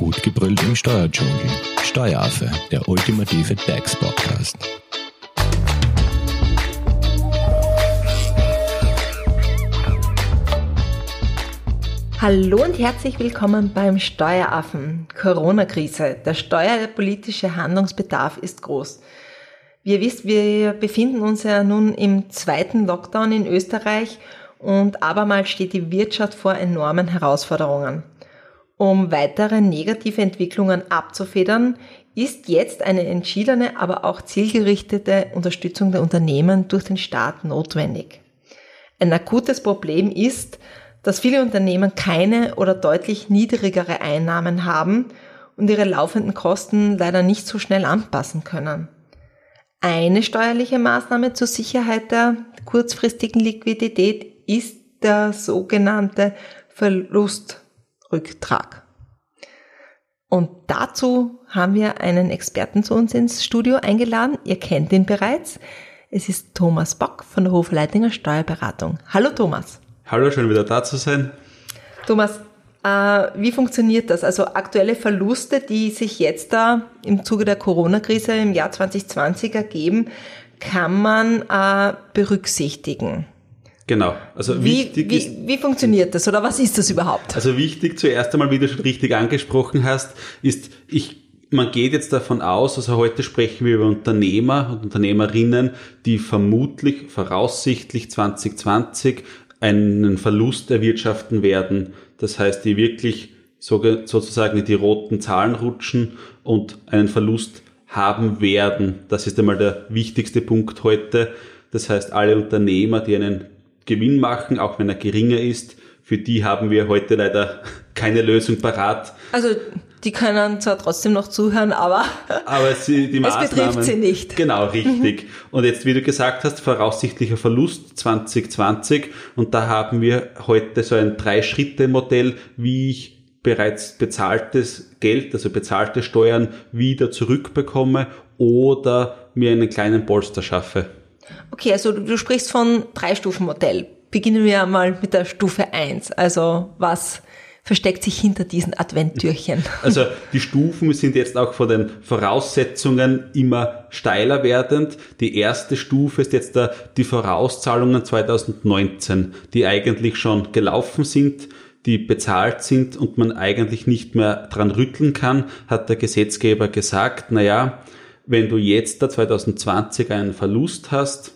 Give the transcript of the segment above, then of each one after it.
Gut gebrüllt im Steuerdschungel. Steueraffe, der ultimative DAX-Podcast. Hallo und herzlich willkommen beim Steueraffen. Corona-Krise. Der steuerpolitische Handlungsbedarf ist groß. Wie ihr wisst, wir befinden uns ja nun im zweiten Lockdown in Österreich und abermals steht die Wirtschaft vor enormen Herausforderungen. Um weitere negative Entwicklungen abzufedern, ist jetzt eine entschiedene, aber auch zielgerichtete Unterstützung der Unternehmen durch den Staat notwendig. Ein akutes Problem ist, dass viele Unternehmen keine oder deutlich niedrigere Einnahmen haben und ihre laufenden Kosten leider nicht so schnell anpassen können. Eine steuerliche Maßnahme zur Sicherheit der kurzfristigen Liquidität ist der sogenannte Verlustrücktrag. Und dazu haben wir einen Experten zu uns ins Studio eingeladen. Ihr kennt ihn bereits. Es ist Thomas Bock von der Hofleitinger Steuerberatung. Hallo Thomas. Hallo, schön wieder da zu sein. Thomas, äh, wie funktioniert das? Also aktuelle Verluste, die sich jetzt da im Zuge der Corona-Krise im Jahr 2020 ergeben, kann man äh, berücksichtigen. Genau. Also wie, wie, ist, wie funktioniert das oder was ist das überhaupt? Also wichtig zuerst einmal, wie du schon richtig angesprochen hast, ist, ich man geht jetzt davon aus, also heute sprechen wir über Unternehmer und Unternehmerinnen, die vermutlich, voraussichtlich 2020 einen Verlust erwirtschaften werden. Das heißt, die wirklich sozusagen in die roten Zahlen rutschen und einen Verlust haben werden. Das ist einmal der wichtigste Punkt heute. Das heißt, alle Unternehmer, die einen Gewinn machen, auch wenn er geringer ist, für die haben wir heute leider keine Lösung parat. Also die können zwar trotzdem noch zuhören, aber, aber sie, die Maßnahmen, es betrifft sie nicht. Genau, richtig. Mhm. Und jetzt, wie du gesagt hast, voraussichtlicher Verlust 2020. Und da haben wir heute so ein Drei-Schritte-Modell, wie ich bereits bezahltes Geld, also bezahlte Steuern wieder zurückbekomme oder mir einen kleinen Polster schaffe. Okay, also du, du sprichst von Drei-Stufen-Modell. Beginnen wir mal mit der Stufe 1. Also was versteckt sich hinter diesen Adventtürchen? Also die Stufen sind jetzt auch von den Voraussetzungen immer steiler werdend. Die erste Stufe ist jetzt die Vorauszahlungen 2019, die eigentlich schon gelaufen sind die bezahlt sind und man eigentlich nicht mehr dran rütteln kann, hat der Gesetzgeber gesagt, naja, wenn du jetzt da 2020 einen Verlust hast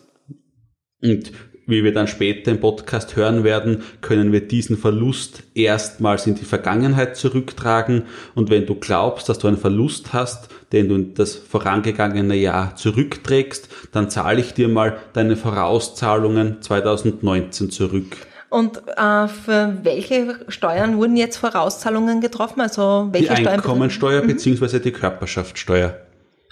und wie wir dann später im Podcast hören werden, können wir diesen Verlust erstmals in die Vergangenheit zurücktragen. Und wenn du glaubst, dass du einen Verlust hast, den du in das vorangegangene Jahr zurückträgst, dann zahle ich dir mal deine Vorauszahlungen 2019 zurück. Und äh, für welche Steuern wurden jetzt Vorauszahlungen getroffen? Also welche die Einkommensteuer mhm. bzw. die Körperschaftssteuer.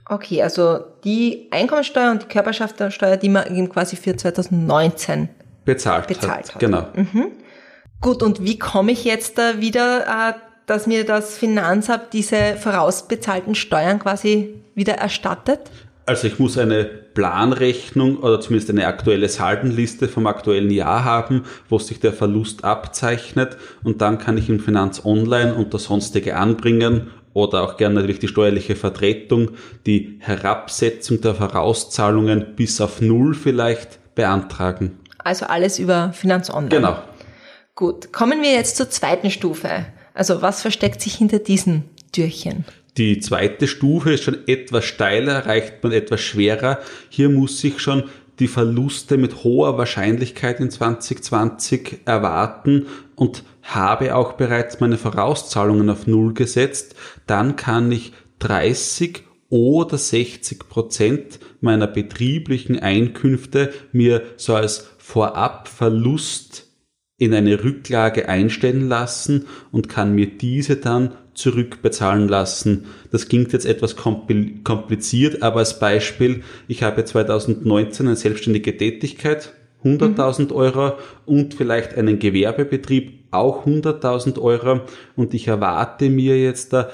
Okay, also die Einkommensteuer und die Körperschaftssteuer, die man eben quasi für 2019 bezahlt, bezahlt hat. hat. Genau. Mhm. Gut, und wie komme ich jetzt da wieder, äh, dass mir das Finanzamt diese vorausbezahlten Steuern quasi wieder erstattet? Also ich muss eine Planrechnung oder zumindest eine aktuelle Saldenliste vom aktuellen Jahr haben, wo sich der Verlust abzeichnet und dann kann ich im Finanz Online unter sonstige anbringen oder auch gerne natürlich die steuerliche Vertretung, die Herabsetzung der Vorauszahlungen bis auf Null vielleicht beantragen. Also alles über Finanz Online. Genau. Gut, kommen wir jetzt zur zweiten Stufe. Also was versteckt sich hinter diesen Türchen? Die zweite Stufe ist schon etwas steiler, erreicht man etwas schwerer. Hier muss ich schon die Verluste mit hoher Wahrscheinlichkeit in 2020 erwarten und habe auch bereits meine Vorauszahlungen auf Null gesetzt, dann kann ich 30 oder 60 Prozent meiner betrieblichen Einkünfte mir so als Vorabverlust in eine Rücklage einstellen lassen und kann mir diese dann zurückbezahlen lassen. Das klingt jetzt etwas kompliziert, aber als Beispiel, ich habe 2019 eine selbstständige Tätigkeit, 100.000 mhm. Euro und vielleicht einen Gewerbebetrieb auch 100.000 Euro und ich erwarte mir jetzt da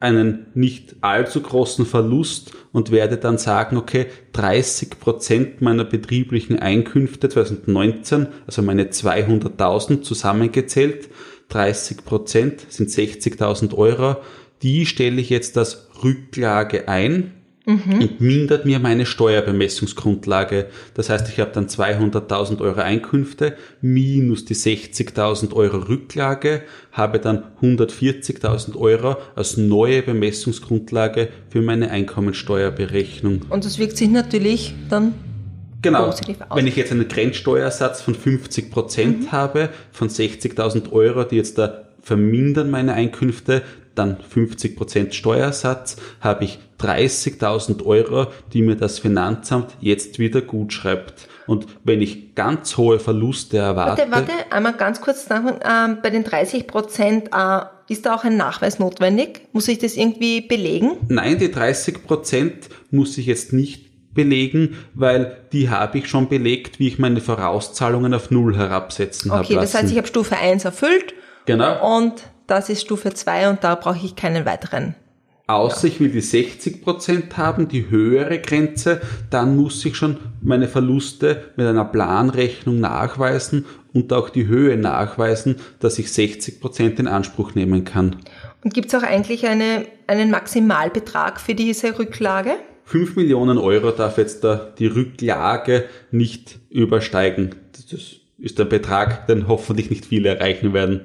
einen nicht allzu großen Verlust und werde dann sagen, okay, 30 Prozent meiner betrieblichen Einkünfte 2019, also meine 200.000 zusammengezählt, 30 Prozent sind 60.000 Euro, die stelle ich jetzt als Rücklage ein und mindert mir meine Steuerbemessungsgrundlage. Das heißt, ich habe dann 200.000 Euro Einkünfte minus die 60.000 Euro Rücklage, habe dann 140.000 Euro als neue Bemessungsgrundlage für meine Einkommensteuerberechnung. Und das wirkt sich natürlich dann Genau. positiv aus. Wenn ich jetzt einen Grenzsteuersatz von 50 Prozent habe, von 60.000 Euro, die jetzt da vermindern meine Einkünfte, dann 50 Prozent Steuersatz, habe ich 30.000 Euro, die mir das Finanzamt jetzt wieder gut schreibt. Und wenn ich ganz hohe Verluste erwarte, Warte, warte, einmal ganz kurz nach, ähm, bei den 30 Prozent äh, ist da auch ein Nachweis notwendig? Muss ich das irgendwie belegen? nein, die 30 Prozent muss ich jetzt nicht belegen, weil die habe ich schon belegt, wie ich meine Vorauszahlungen auf Null herabsetzen habe Okay, das heißt, ich habe Stufe 1 erfüllt genau. und das ist Stufe 2 und da brauche ich keinen weiteren. Außer ich will die 60% haben, die höhere Grenze, dann muss ich schon meine Verluste mit einer Planrechnung nachweisen und auch die Höhe nachweisen, dass ich 60% in Anspruch nehmen kann. Und gibt es auch eigentlich eine, einen Maximalbetrag für diese Rücklage? 5 Millionen Euro darf jetzt da die Rücklage nicht übersteigen. Das ist der Betrag, den hoffentlich nicht viele erreichen werden.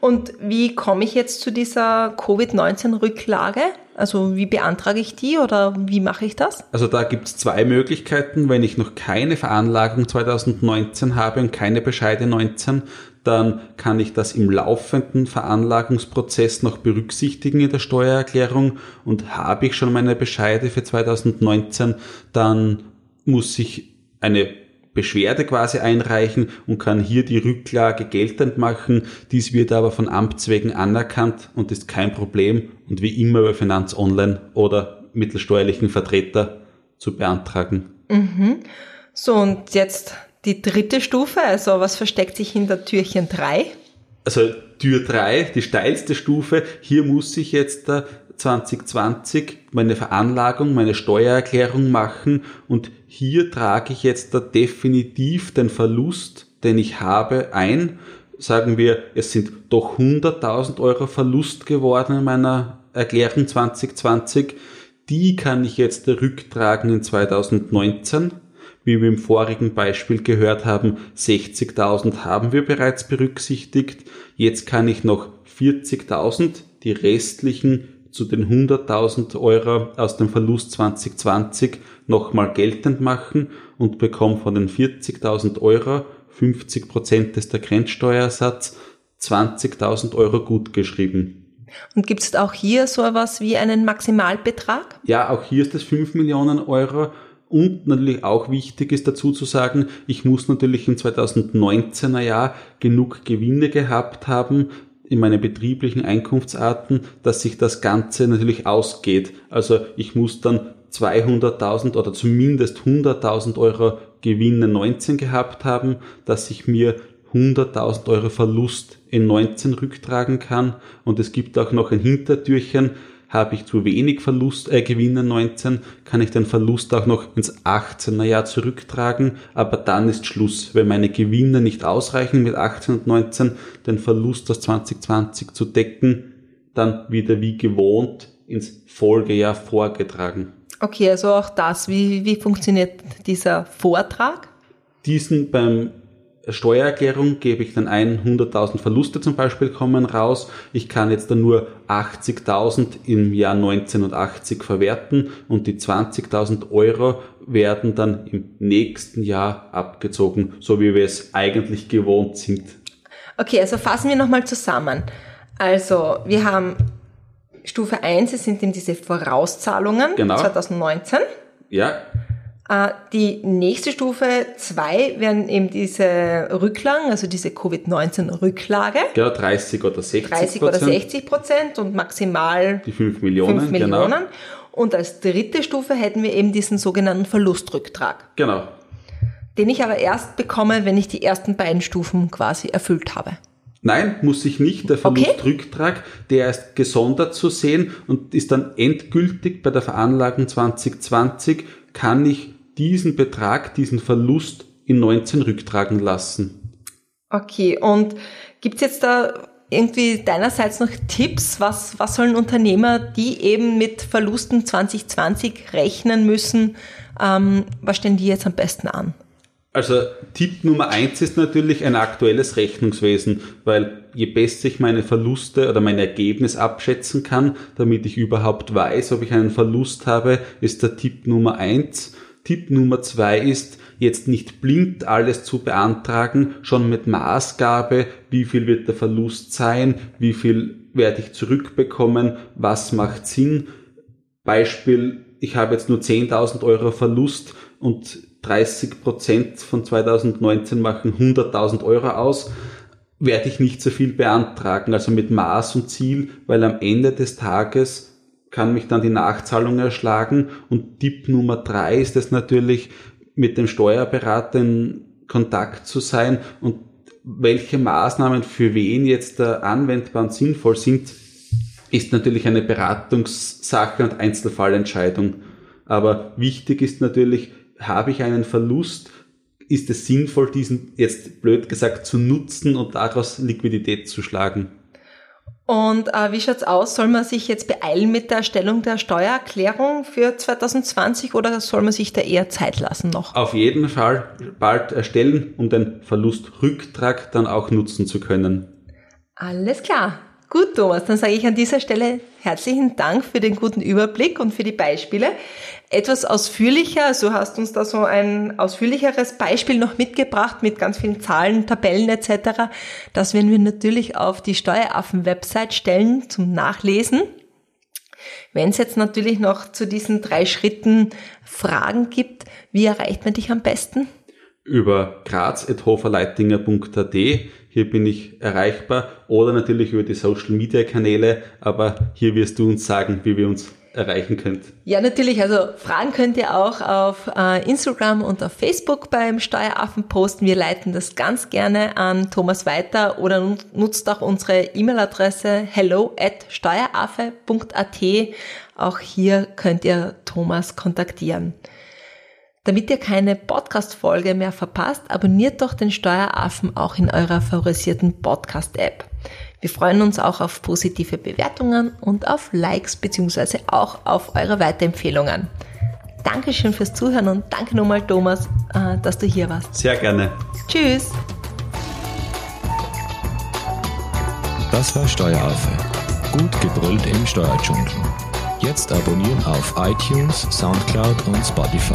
Und wie komme ich jetzt zu dieser Covid-19-Rücklage? Also wie beantrage ich die oder wie mache ich das? Also da gibt's zwei Möglichkeiten. Wenn ich noch keine Veranlagung 2019 habe und keine Bescheide 19, dann kann ich das im laufenden Veranlagungsprozess noch berücksichtigen in der Steuererklärung und habe ich schon meine Bescheide für 2019, dann muss ich eine Beschwerde quasi einreichen und kann hier die Rücklage geltend machen. Dies wird aber von Amtswegen anerkannt und ist kein Problem und wie immer bei Finanz Online oder mittelsteuerlichen Vertreter zu beantragen. So, und jetzt die dritte Stufe, also was versteckt sich hinter Türchen 3? Also Tür 3, die steilste Stufe, hier muss ich jetzt da 2020 meine Veranlagung, meine Steuererklärung machen und hier trage ich jetzt da definitiv den Verlust, den ich habe, ein. Sagen wir, es sind doch 100.000 Euro Verlust geworden in meiner Erklärung 2020. Die kann ich jetzt rücktragen in 2019 wie wir im vorigen Beispiel gehört haben, 60.000 haben wir bereits berücksichtigt. Jetzt kann ich noch 40.000, die restlichen zu den 100.000 Euro aus dem Verlust 2020 nochmal geltend machen und bekomme von den 40.000 Euro 50 Prozent ist der Grenzsteuersatz 20.000 Euro gut geschrieben. Und gibt es auch hier so etwas wie einen Maximalbetrag? Ja, auch hier ist es 5 Millionen Euro. Und natürlich auch wichtig ist dazu zu sagen, ich muss natürlich im 2019er Jahr genug Gewinne gehabt haben in meinen betrieblichen Einkunftsarten, dass sich das Ganze natürlich ausgeht. Also ich muss dann 200.000 oder zumindest 100.000 Euro Gewinne 19 gehabt haben, dass ich mir 100.000 Euro Verlust in 19 rücktragen kann. Und es gibt auch noch ein Hintertürchen, habe ich zu wenig Verlust, äh, Gewinne 19, kann ich den Verlust auch noch ins 18er Jahr zurücktragen, aber dann ist Schluss. Wenn meine Gewinne nicht ausreichen mit 18 und 19, den Verlust aus 2020 zu decken, dann wieder wie gewohnt ins Folgejahr vorgetragen. Okay, also auch das, wie, wie funktioniert dieser Vortrag? Diesen beim Steuererklärung gebe ich dann ein, 100.000 Verluste zum Beispiel kommen raus. Ich kann jetzt dann nur 80.000 im Jahr 1980 verwerten und die 20.000 Euro werden dann im nächsten Jahr abgezogen, so wie wir es eigentlich gewohnt sind. Okay, also fassen wir nochmal zusammen. Also, wir haben Stufe 1, es sind eben diese Vorauszahlungen Genau. 2019. Ja, Die nächste Stufe 2 wären eben diese Rücklagen, also diese Covid-19-Rücklage. genau 30 oder 60 30 oder 60 Prozent und maximal Die 5 Millionen, 5 Millionen. genau. Und als dritte Stufe hätten wir eben diesen sogenannten Verlustrücktrag, Genau. den ich aber erst bekomme, wenn ich die ersten beiden Stufen quasi erfüllt habe. Nein, muss ich nicht. Der Okay. Verlustrücktrag, der ist gesondert zu sehen und ist dann endgültig bei der Veranlagung 2020, kann ich diesen Betrag, diesen Verlust in 19 rücktragen lassen. Okay, und gibt's jetzt da irgendwie deinerseits noch Tipps? Was, was sollen Unternehmer, die eben mit Verlusten 2020 rechnen müssen, ähm, was stellen die jetzt am besten an? Also Tipp Nummer eins ist natürlich ein aktuelles Rechnungswesen, weil je besser ich meine Verluste oder mein Ergebnis abschätzen kann, damit ich überhaupt weiß, ob ich einen Verlust habe, ist der Tipp Nummer eins. Tipp Nummer zwei ist, jetzt nicht blind alles zu beantragen, schon mit Maßgabe, wie viel wird der Verlust sein, wie viel werde ich zurückbekommen, was macht Sinn. Beispiel, ich habe jetzt nur 10.000 Euro Verlust und 30 Prozent von 2019 machen 100.000 Euro aus, werde ich nicht so viel beantragen, also mit Maß und Ziel, weil am Ende des Tages kann mich dann die Nachzahlung erschlagen. Und Tipp Nummer drei ist es natürlich, mit dem Steuerberater in Kontakt zu sein und welche Maßnahmen für wen jetzt anwendbar und sinnvoll sind, ist natürlich eine Beratungssache und Einzelfallentscheidung. Aber wichtig ist natürlich, habe ich einen Verlust, ist es sinnvoll, diesen jetzt blöd gesagt zu nutzen und daraus Liquidität zu schlagen? Und äh, wie schaut's aus? Soll man sich jetzt beeilen mit der Erstellung der Steuererklärung für 2020 oder soll man sich da eher Zeit lassen noch? Auf jeden Fall bald erstellen, um den Verlustrücktrag dann auch nutzen zu können. Alles klar. Gut, Thomas, dann sage ich an dieser Stelle herzlichen Dank für den guten Überblick und für die Beispiele. Etwas ausführlicher, also hast uns da so ein ausführlicheres Beispiel noch mitgebracht mit ganz vielen Zahlen, Tabellen etc. Das werden wir natürlich auf die Steueraffen-Website stellen zum Nachlesen. Wenn es jetzt natürlich noch zu diesen drei Schritten Fragen gibt, wie erreicht man dich am besten? Über graz.hoferleitinger.at hier bin ich erreichbar oder natürlich über die Social Media Kanäle, aber hier wirst du uns sagen, wie wir uns erreichen könnt. Ja, natürlich. Also Fragen könnt ihr auch auf äh, Instagram und auf Facebook beim Steueraffen posten. Wir leiten das ganz gerne an Thomas weiter oder nutzt auch unsere E-Mail-Adresse hello at steueraffe.at. Auch hier könnt ihr Thomas kontaktieren. Damit ihr keine Podcast-Folge mehr verpasst, abonniert doch den Steueraffen auch in eurer favorisierten Podcast-App. Wir freuen uns auch auf positive Bewertungen und auf Likes bzw. auch auf eure Weiterempfehlungen. Dankeschön fürs Zuhören und danke nochmal Thomas, äh, dass du hier warst. Sehr gerne. Tschüss. Das war Steueraffe. Gut gebrüllt im Steuerdschungel. Jetzt abonnieren auf iTunes, Soundcloud und Spotify.